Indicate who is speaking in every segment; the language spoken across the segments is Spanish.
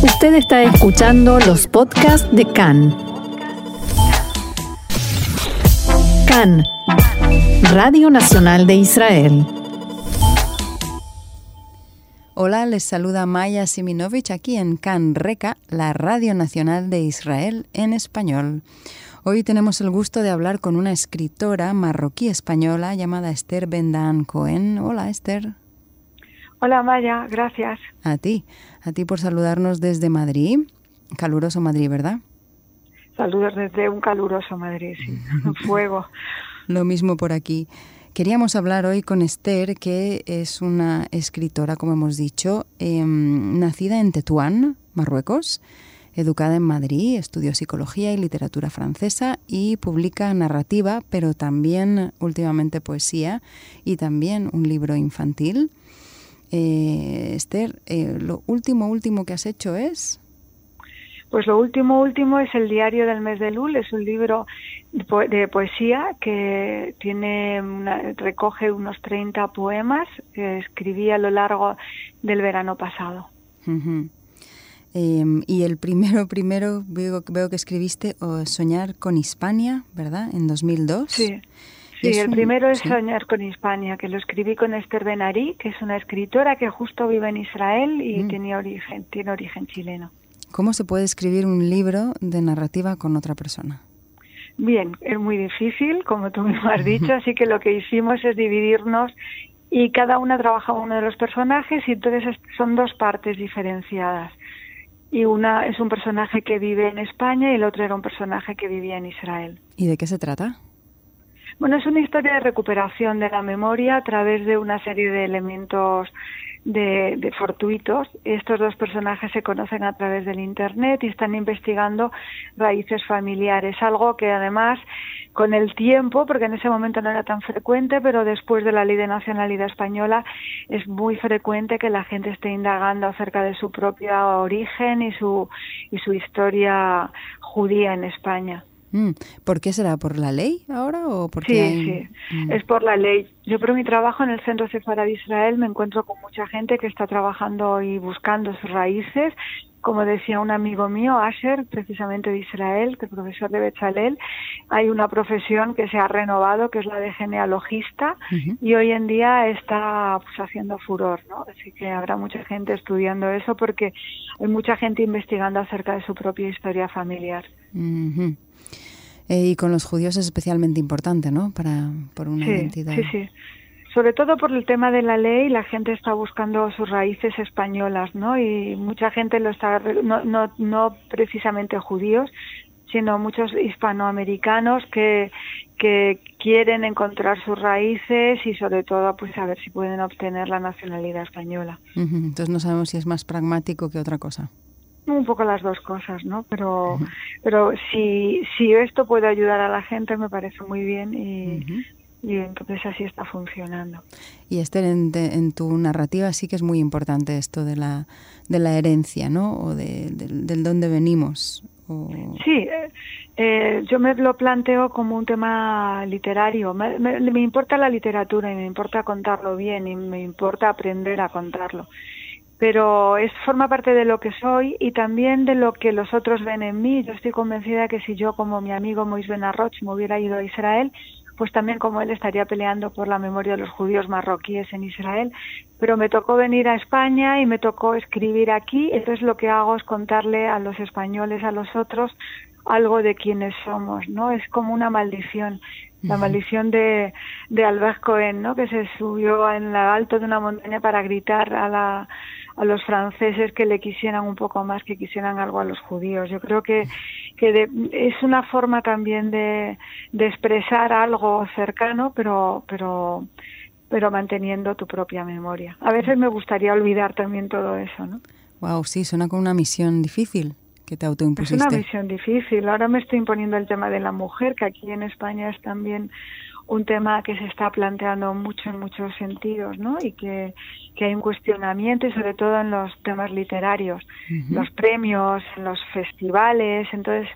Speaker 1: Usted está escuchando los podcasts de CAN. CAN, Radio Nacional de Israel.
Speaker 2: Hola, les saluda Maya Siminovich aquí en CAN Reca, la Radio Nacional de Israel en español. Hoy tenemos el gusto de hablar con una escritora marroquí española llamada Esther Bendan Cohen. Hola, Esther.
Speaker 3: Hola, Maya, gracias.
Speaker 2: A ti, a ti por saludarnos desde Madrid. Caluroso Madrid, ¿verdad?
Speaker 3: Saludos desde un caluroso Madrid, sí. Fuego.
Speaker 2: Lo mismo por aquí. Queríamos hablar hoy con Esther, que es una escritora, como hemos dicho, em, nacida en Tetuán, Marruecos educada en Madrid, estudió psicología y literatura francesa y publica narrativa, pero también últimamente poesía y también un libro infantil. Eh, Esther, eh, lo último, último que has hecho es...
Speaker 3: Pues lo último, último es el diario del mes de Lul, es un libro de poesía que tiene recoge unos 30 poemas que escribí a lo largo del verano pasado.
Speaker 2: Em, y el primero, primero veo, veo que escribiste Soñar con Hispania, ¿verdad? En 2002.
Speaker 3: Sí. Sí, el primero es Soñar con Hispania, que lo escribí con Esther Benari, que es una escritora que justo vive en Israel y mm. tiene, origen, tiene origen chileno.
Speaker 2: ¿Cómo se puede escribir un libro de narrativa con otra persona?
Speaker 3: Bien, es muy difícil, como tú mismo has dicho, así que lo que hicimos es dividirnos y cada una trabaja uno de los personajes y entonces son dos partes diferenciadas y una es un personaje que vive en España y el otro era un personaje que vivía en Israel.
Speaker 2: ¿Y de qué se trata?
Speaker 3: Bueno, es una historia de recuperación de la memoria a través de una serie de elementos de, fortuitos. Estos dos personajes se conocen a través del Internet y están investigando raíces familiares, algo que además con el tiempo, porque en ese momento no era tan frecuente, pero después de la ley de nacionalidad española es muy frecuente que la gente esté indagando acerca de su propio origen y su, y su historia judía en España.
Speaker 2: Mm. ¿Por qué será? ¿Por la ley ahora o porque
Speaker 3: Sí, sí, mm. es por la ley. Yo por mi trabajo en el Centro Cefara de Israel me encuentro con mucha gente que está trabajando y buscando sus raíces. Como decía un amigo mío, Asher, precisamente de Israel, que es profesor de Bechalel, hay una profesión que se ha renovado, que es la de genealogista, y hoy en día está pues, haciendo furor, ¿no? Así que habrá mucha gente estudiando eso porque hay mucha gente investigando acerca de su propia historia familiar.
Speaker 2: Eh, y con los judíos es especialmente importante, ¿no? Para, por una identidad.
Speaker 3: Sí, sí. Sobre todo por el tema de la ley, la gente está buscando sus raíces españolas, ¿no? Y mucha gente lo está, no, no, no precisamente judíos, sino muchos hispanoamericanos que, que quieren encontrar sus raíces y sobre todo pues a ver si pueden obtener la nacionalidad española.
Speaker 2: Entonces no sabemos si es más pragmático que otra cosa
Speaker 3: un poco las dos cosas, ¿no? Pero, pero si, si esto puede ayudar a la gente me parece muy bien y, y entonces así está funcionando.
Speaker 2: Y Esther, en, tu narrativa sí que es muy importante esto de la, de la herencia, ¿no? O de, del dónde venimos.
Speaker 3: Sí, eh, eh, yo me lo planteo como un tema literario. Me, me importa la literatura y me importa contarlo bien y me importa aprender a contarlo pero es forma parte de lo que soy y también de lo que los otros ven en mí. Yo estoy convencida que si yo, como mi amigo Moisés Benarroch, me hubiera ido a Israel, pues también como él estaría peleando por la memoria de los judíos marroquíes en Israel. Pero me tocó venir a España y me tocó escribir aquí, entonces lo que hago es contarle a los españoles, a los otros, algo de quienes somos, ¿no? Es como una maldición la maldición de, de Albert Cohen, ¿no? que se subió en lo alto de una montaña para gritar a, la, a los franceses que le quisieran un poco más, que quisieran algo a los judíos. Yo creo que, que es una forma también de, de expresar algo cercano, pero, pero, pero manteniendo tu propia memoria. A veces me gustaría olvidar también todo eso, ¿no?
Speaker 2: Wow, sí, suena como una misión difícil que te autoimpusiste?
Speaker 3: Es una misión difícil. Ahora me estoy imponiendo el tema de la mujer, que aquí en España es también un tema que se está planteando mucho en muchos sentidos, ¿no? Y que, que hay un cuestionamiento y sobre todo en los temas literarios, los premios, en los festivales, entonces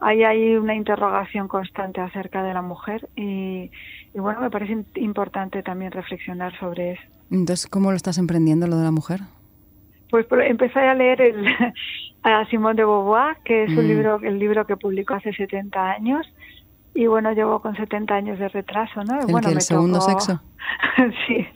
Speaker 3: hay ahí una interrogación constante acerca de la mujer y, y bueno, me parece importante también reflexionar sobre eso.
Speaker 2: Entonces, ¿cómo lo estás emprendiendo lo de la mujer?
Speaker 3: Pues empecé a leer el, a Simone de Beauvoir, que es un
Speaker 2: Mm.
Speaker 3: libro, el libro que publicó hace 70 años. Y bueno, llevo con 70 años de retraso, ¿no?
Speaker 2: ¿El
Speaker 3: bueno,
Speaker 2: que, el
Speaker 3: me
Speaker 2: segundo
Speaker 3: tocó-
Speaker 2: sexo?
Speaker 3: sí,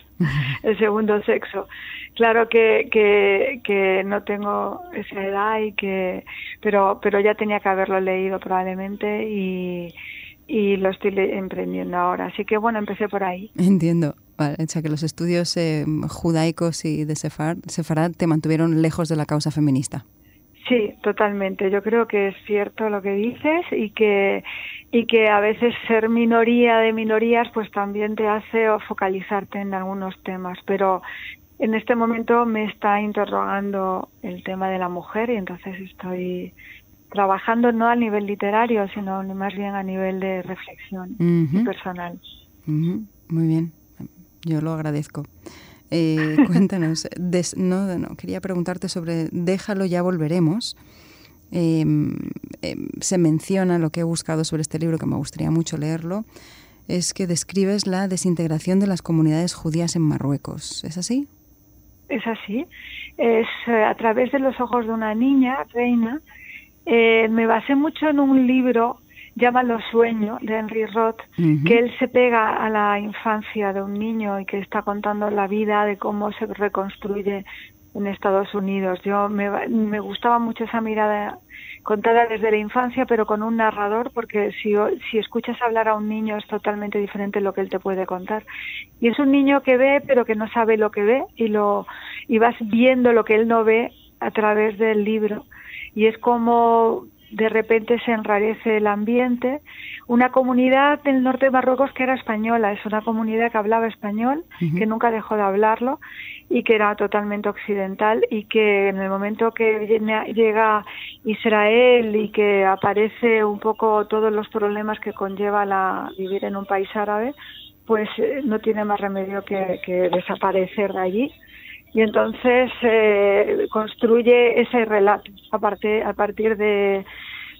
Speaker 3: el segundo sexo. Claro que, que, que no tengo esa edad y que, pero, pero ya tenía que haberlo leído probablemente y, y lo estoy emprendiendo ahora. Así que bueno, empecé por ahí.
Speaker 2: Entiendo. Vale, o sea que los estudios eh, judaicos y de Sefard, Sefarad te mantuvieron lejos de la causa feminista.
Speaker 3: Sí, totalmente. Yo creo que es cierto lo que dices y que y que a veces ser minoría de minorías pues también te hace o focalizarte en algunos temas, pero en este momento me está interrogando el tema de la mujer y entonces estoy trabajando no a nivel literario, sino más bien a nivel de reflexión
Speaker 2: Ujú.
Speaker 3: personal.
Speaker 2: Ujú, Muy bien, yo lo agradezco. Eh, cuéntanos, des- no, no, quería preguntarte sobre Déjalo, ya volveremos. Eh, eh, se menciona lo que he buscado sobre este libro, que me gustaría mucho leerlo, es que describes la desintegración de las comunidades judías en Marruecos. ¿Es así?
Speaker 3: Es así. Es eh, a través de los ojos de una niña, Reina. Eh, me basé mucho en un libro, Llámalo Sueño, de Henry Roth, que él se pega a la infancia de un niño y que está contando la vida de cómo se reconstruye en Estados Unidos. Yo me, me gustaba mucho esa mirada contada desde la infancia, pero con un narrador, porque si, si escuchas hablar a un niño es totalmente diferente lo que él te puede contar. Y es un niño que ve, pero que no sabe lo que ve, y, lo, y vas viendo lo que él no ve a través del libro. Y es como de repente se enrarece el ambiente. Una comunidad del norte de Marruecos que era española, es una comunidad que hablaba español, que nunca dejó de hablarlo y que era totalmente occidental y que en el momento que viene- llega Israel y que aparece un poco todos los problemas que conlleva la, vivir en un país árabe, pues eh, no tiene más remedio que, que desaparecer de allí y entonces eh, construye ese relato a, parte- a partir de,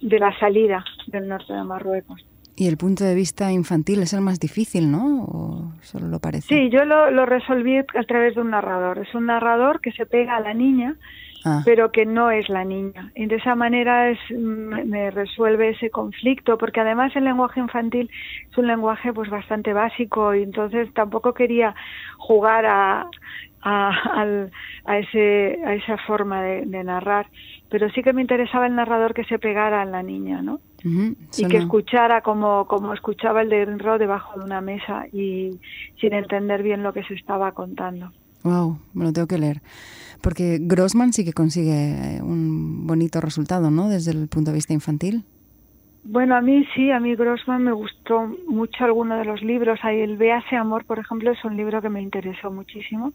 Speaker 3: de la salida del norte de Marruecos.
Speaker 2: Y el punto de vista infantil es el más difícil, ¿no? ¿O solo lo parece?
Speaker 3: Sí, yo lo, lo resolví a través de un narrador. Es un narrador que se pega a la niña,
Speaker 2: Ah,
Speaker 3: pero que no es la niña. Y de esa manera es, me me resuelve ese conflicto, porque además el lenguaje infantil es un lenguaje pues bastante básico y entonces tampoco quería jugar a, a, al- a ese, a esa forma de, de narrar, pero sí que me interesaba el narrador que se pegara a la niña, ¿no? y que escuchara como, como escuchaba el de Rinro debajo de una mesa y sin entender bien lo que se estaba contando.
Speaker 2: Wow, me lo tengo que leer. Porque Grossman sí que consigue un bonito resultado, ¿no? Desde el punto de vista infantil.
Speaker 3: Bueno, a mí sí, a mí Grossman me gustó mucho alguno de los libros. Ahí el Véase Amor, por ejemplo, es un libro que me interesó muchísimo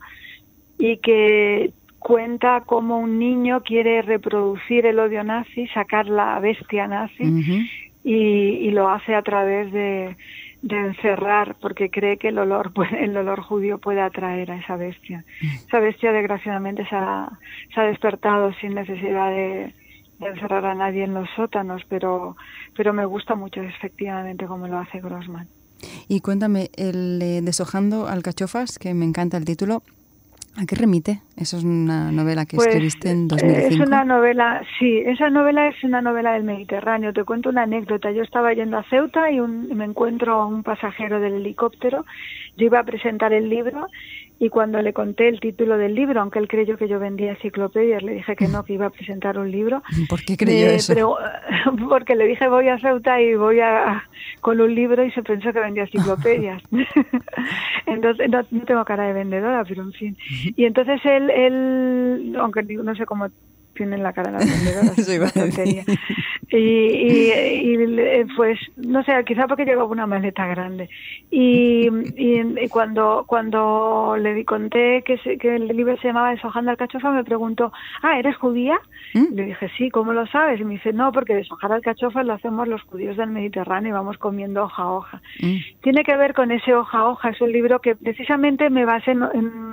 Speaker 3: y que cuenta cómo un niño quiere reproducir el odio nazi, sacar la bestia nazi y, y lo hace a través de, de encerrar porque cree que el olor puede- el olor judío puede atraer a esa bestia. Esa bestia desgraciadamente se ha, se ha despertado sin necesidad de, de encerrar a nadie en los sótanos pero pero me gusta mucho efectivamente como lo hace Grossman.
Speaker 2: Y cuéntame, el eh, Deshojando alcachofas, que me encanta el título, ¿a qué remite? Eso es una novela que
Speaker 3: Pues,
Speaker 2: escribiste en
Speaker 3: eh,
Speaker 2: 2005.
Speaker 3: Es una novela, sí, esa novela es una novela del Mediterráneo. Te cuento una anécdota. Yo estaba yendo a Ceuta y un- me encuentro a un pasajero del helicóptero. Yo iba a presentar el libro y cuando le conté el título del libro, aunque él creyó que yo vendía enciclopedias, le dije que no, que iba a presentar un libro.
Speaker 2: ¿Por qué creyó eso?
Speaker 3: porque le dije voy a Ceuta y voy a con un libro y se pensó que vendía enciclopedias. entonces no, no tengo cara de vendedora, pero en fin. Y entonces él, él aunque no sé cómo tienen la cara las vendedoras. Y, y, y, pues no sé, quizá porque llevaba una maleta grande. Y, cuando cuando le conté que, se- que el libro se llamaba Deshojando alcachofa, me preguntó, ah, ¿eres judía?
Speaker 2: ¿Mm?
Speaker 3: Le dije, sí, ¿cómo lo sabes? Y me dice, no, porque deshojar alcachofas lo hacemos los judíos del Mediterráneo y vamos comiendo hoja a hoja.
Speaker 2: Mm.
Speaker 3: Tiene que ver con ese hoja a hoja. Es un libro que precisamente me basé en, en,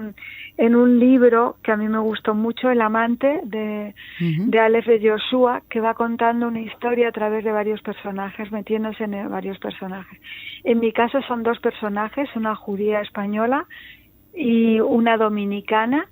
Speaker 3: en un libro que a mí me gustó mucho, El amante, de, de Aleph de Joshua, que va contando una historia a través de varios personajes, metiéndose en eh, varios personajes. En mi caso son dos personajes, una judía española y una dominicana,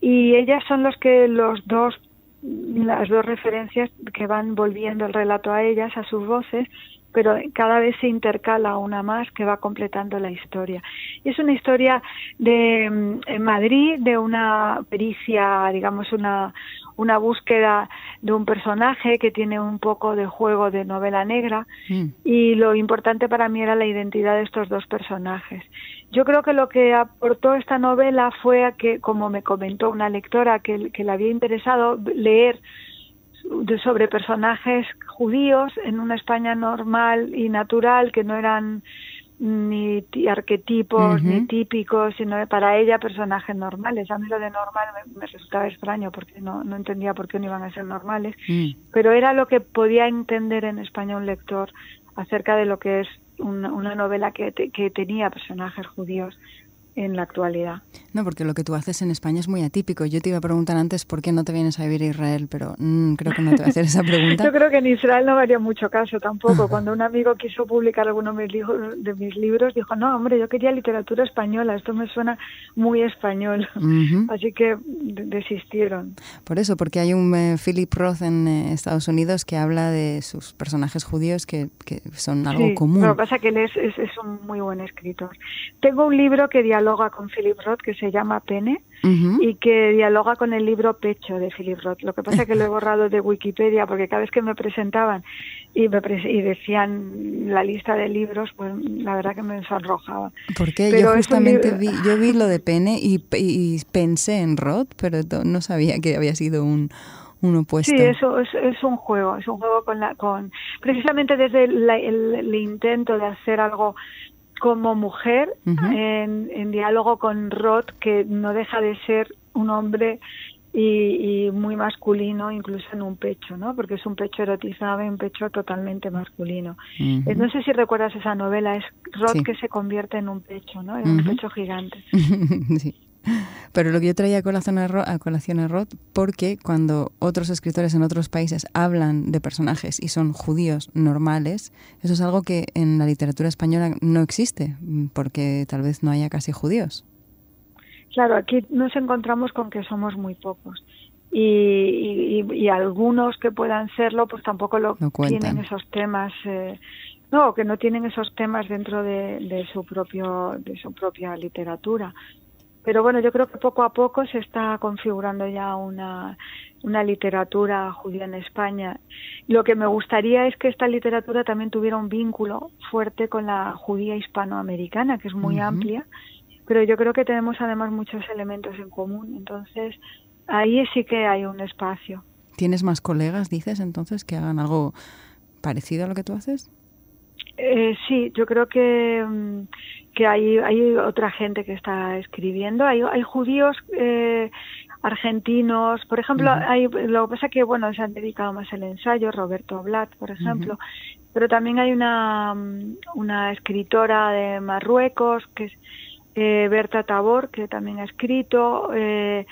Speaker 3: y ellas son los que los dos las dos referencias que van volviendo el relato a ellas, a sus voces, pero cada vez se intercala una más que va completando la historia. Y es una historia de Madrid, de una pericia, digamos, una, una búsqueda de un personaje que tiene un poco de juego de novela negra mm. y lo importante para mí era la identidad de estos dos personajes. Yo creo que lo que aportó esta novela fue a que, como me comentó una lectora que, que le había interesado leer sobre personajes judíos en una España normal y natural que no eran ni arquetipos ni típicos, sino para ella personajes normales. A mí lo de normal me, resultaba extraño porque no, no entendía por qué no iban a ser normales, mm. pero era lo que podía entender en España un lector acerca de lo que es una, una novela que, que tenía personajes judíos en la actualidad.
Speaker 2: No, porque lo que tú haces en España es muy atípico. Yo te iba a preguntar antes por qué no te vienes a vivir a Israel, pero mm, creo que no te voy a hacer esa pregunta.
Speaker 3: Yo creo que en Israel no me haría mucho caso tampoco. Cuando un amigo quiso publicar alguno de mis libros, dijo, no, hombre, yo quería literatura española, esto me suena muy español. Así que desistieron.
Speaker 2: Por eso, porque hay un eh, Philip Roth en eh, Estados Unidos que habla de sus personajes judíos que, que son algo
Speaker 3: sí,
Speaker 2: común.
Speaker 3: Lo que pasa es que él es, es, es un muy buen escritor. Tengo un libro que dialoga dialoga con Philip Roth que se llama Pene y que dialoga con el libro Pecho de Philip Roth. Lo que pasa es que lo he borrado de Wikipedia porque cada vez que me presentaban y, me y decían la lista de libros, pues la verdad que me sonrojaba.
Speaker 2: Porque yo justamente vi, yo vi lo de Pene y, pensé en Roth, pero no sabía que había sido un un opuesto.
Speaker 3: Sí, eso es, es, un juego, es un juego con la, con precisamente desde el, intento de hacer algo como mujer en, diálogo con Roth, que no deja de ser un hombre y, muy masculino, incluso en un pecho, ¿no? Porque es un pecho erotizado y un pecho totalmente masculino. No sé si recuerdas esa novela, es Roth que se convierte en un pecho, ¿no? En un pecho gigante.
Speaker 2: sí. Pero lo que yo traía a colación a, colación a Roth, porque cuando otros escritores en otros países hablan de personajes y son judíos normales, eso es algo que en la literatura española no existe, porque tal vez no haya casi judíos.
Speaker 3: Claro, aquí nos encontramos con que somos muy pocos. Y, y, algunos que puedan serlo, pues tampoco lo tienen esos temas. Eh, no, que no tienen esos temas dentro de, de, su propio de su propia literatura. Pero bueno, yo creo que poco a poco se está configurando ya una, una literatura judía en España. Lo que me gustaría es que esta literatura también tuviera un vínculo fuerte con la judía hispanoamericana, que es muy amplia, pero yo creo que tenemos además muchos elementos en común. Entonces, ahí sí que hay un espacio.
Speaker 2: ¿Tienes más colegas, dices, entonces, que hagan algo parecido a lo que tú haces?
Speaker 3: Eh, sí, yo creo que, mm, que hay, hay otra gente que está escribiendo. Hay, hay judíos eh, argentinos, por ejemplo, hay, lo que pasa que, bueno, se han dedicado más al ensayo, Roberto Blatt, por ejemplo, pero también hay una, una escritora de Marruecos, que es eh, Berta Tabor, que también ha escrito, eh,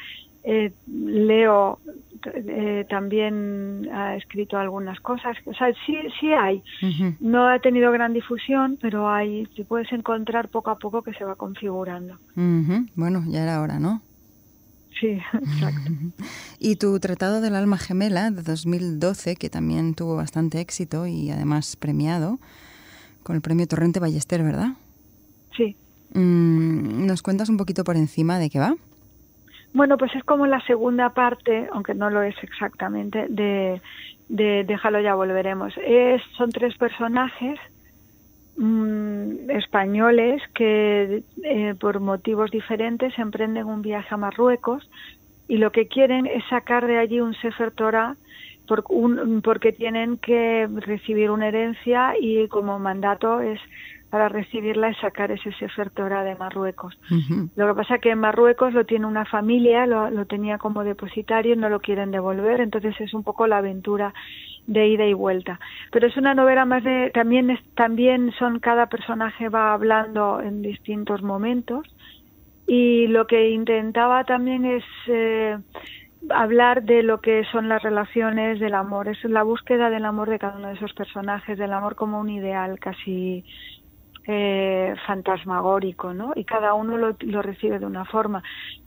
Speaker 3: eh, Leo eh, también ha escrito algunas cosas. O sea, sí, sí hay. No ha tenido gran difusión, pero hay, te puedes encontrar poco a poco que se va configurando.
Speaker 2: Bueno, ya era hora, ¿no?
Speaker 3: Sí, exacto.
Speaker 2: Y tu Tratado del Alma Gemela de 2012, que también tuvo bastante éxito y además premiado con el premio Torrente Ballester, ¿verdad?
Speaker 3: Sí.
Speaker 2: Mm, ¿Nos cuentas un poquito por encima de qué va?
Speaker 3: Bueno, pues es como la segunda parte, aunque no lo es exactamente, de, Déjalo ya volveremos. Es, son tres personajes mm, españoles que eh, por motivos diferentes emprenden un viaje a Marruecos y lo que quieren es sacar de allí un Sefer Torah por un, porque tienen que recibir una herencia y como mandato es para recibirla y sacar ese Sefer Torah de Marruecos. Lo que pasa es que en Marruecos lo tiene una familia, lo, tenía como depositario y no lo quieren devolver, entonces es un poco la aventura de ida y vuelta. Pero es una novela más de también es, también son cada personaje va hablando en distintos momentos y lo que intentaba también es eh, hablar de lo que son las relaciones del amor, es la búsqueda del amor de cada uno de esos personajes, del amor como un ideal casi eh, fantasmagórico, ¿no? Y cada uno lo, lo, recibe de una forma.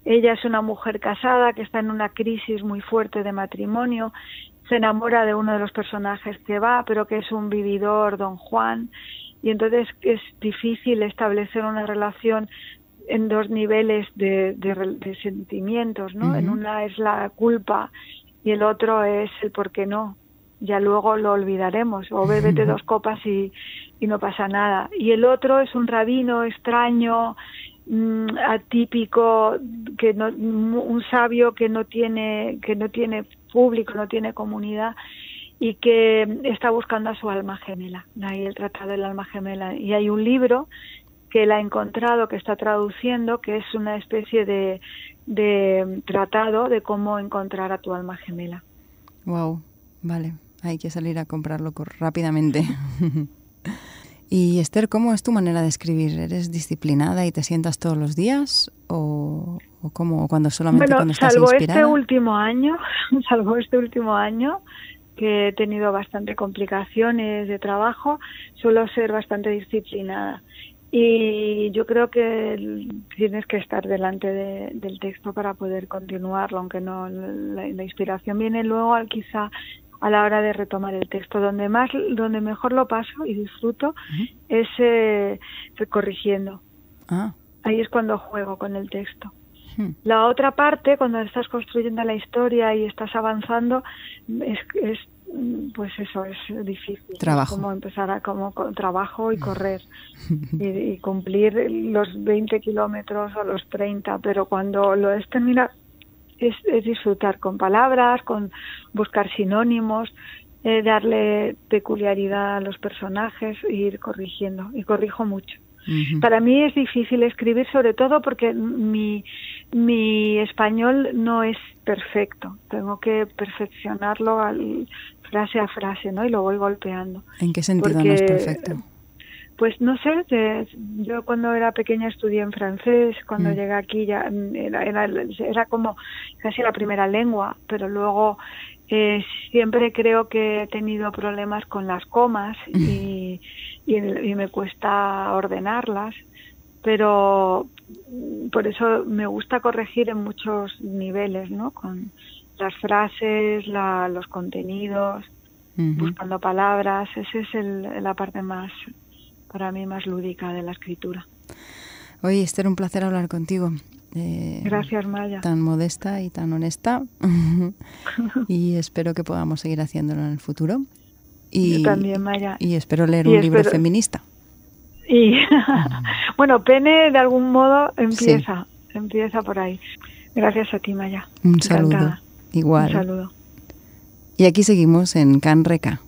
Speaker 3: Ella es una mujer casada que está en una crisis muy fuerte de matrimonio, se enamora de uno de los personajes que va, pero que es un vividor, don Juan, y entonces es difícil establecer una relación en dos niveles de, de, sentimientos, ¿no? En una es la culpa y el otro es el por qué no. Ya luego lo olvidaremos, o bébete dos copas y, y no pasa nada. Y el otro es un rabino extraño, mm, atípico, que no, un sabio que no tiene que no tiene público, no tiene comunidad y que está buscando a su alma gemela. Ahí el tratado del alma gemela. Y hay un libro que él ha encontrado, que está traduciendo, que es una especie de, de tratado de cómo encontrar a tu alma gemela.
Speaker 2: Wow, vale, hay que salir a comprarlo rápidamente. y Esther, ¿cómo es tu manera de escribir? ¿Eres disciplinada y te sientas todos los días o, o cómo cuando solamente
Speaker 3: bueno,
Speaker 2: cuando estás
Speaker 3: salvo
Speaker 2: inspirada?
Speaker 3: este último año, salvo este último año que he tenido bastante complicaciones de trabajo, suelo ser bastante disciplinada y yo creo que tienes que estar delante de, del texto para poder continuarlo, aunque no la, la, inspiración viene luego quizá a la hora de retomar el texto. Donde más, donde mejor lo paso y disfruto uh -huh. es eh, corrigiendo.
Speaker 2: Ah.
Speaker 3: Ahí es cuando juego con el texto. -huh. La otra parte, cuando estás construyendo la historia y estás avanzando, es, es pues eso es difícil.
Speaker 2: Trabajo.
Speaker 3: Es como empezar a como con trabajo y correr y, y, cumplir los 20 kilómetros o los 30, pero cuando lo es terminar es, es disfrutar con palabras, con buscar sinónimos, eh, darle peculiaridad a los personajes e ir corrigiendo. Y corrijo mucho. Uh -huh. Para mí es difícil escribir, sobre todo porque mi, mi español no es perfecto. Tengo que perfeccionarlo al, frase a frase, ¿no? Y lo voy golpeando.
Speaker 2: ¿En qué sentido porque, no es perfecto?
Speaker 3: Pues no sé, de, yo cuando era pequeña estudié en francés, cuando mm. llegué aquí ya era, era, era, como casi la primera lengua, pero luego eh, siempre creo que he tenido problemas con las comas y, y, y me cuesta ordenarlas, pero por eso me gusta corregir en muchos niveles, ¿no? Con, las frases, la, los contenidos, uh -huh. buscando palabras. Esa es el, la parte más, para mí, más lúdica de la escritura.
Speaker 2: Oye, Esther, un placer hablar contigo.
Speaker 3: Eh, Gracias, Maya.
Speaker 2: Tan modesta y tan honesta. y espero que podamos seguir haciéndolo en el futuro.
Speaker 3: Y, Yo también, Maya.
Speaker 2: Y espero leer y un espero... libro feminista.
Speaker 3: Y bueno, Pene de algún modo empieza, sí. empieza por ahí. Gracias a ti, Maya.
Speaker 2: Un saludo. Igual.
Speaker 3: Un saludo.
Speaker 2: Y aquí seguimos en Can Reca.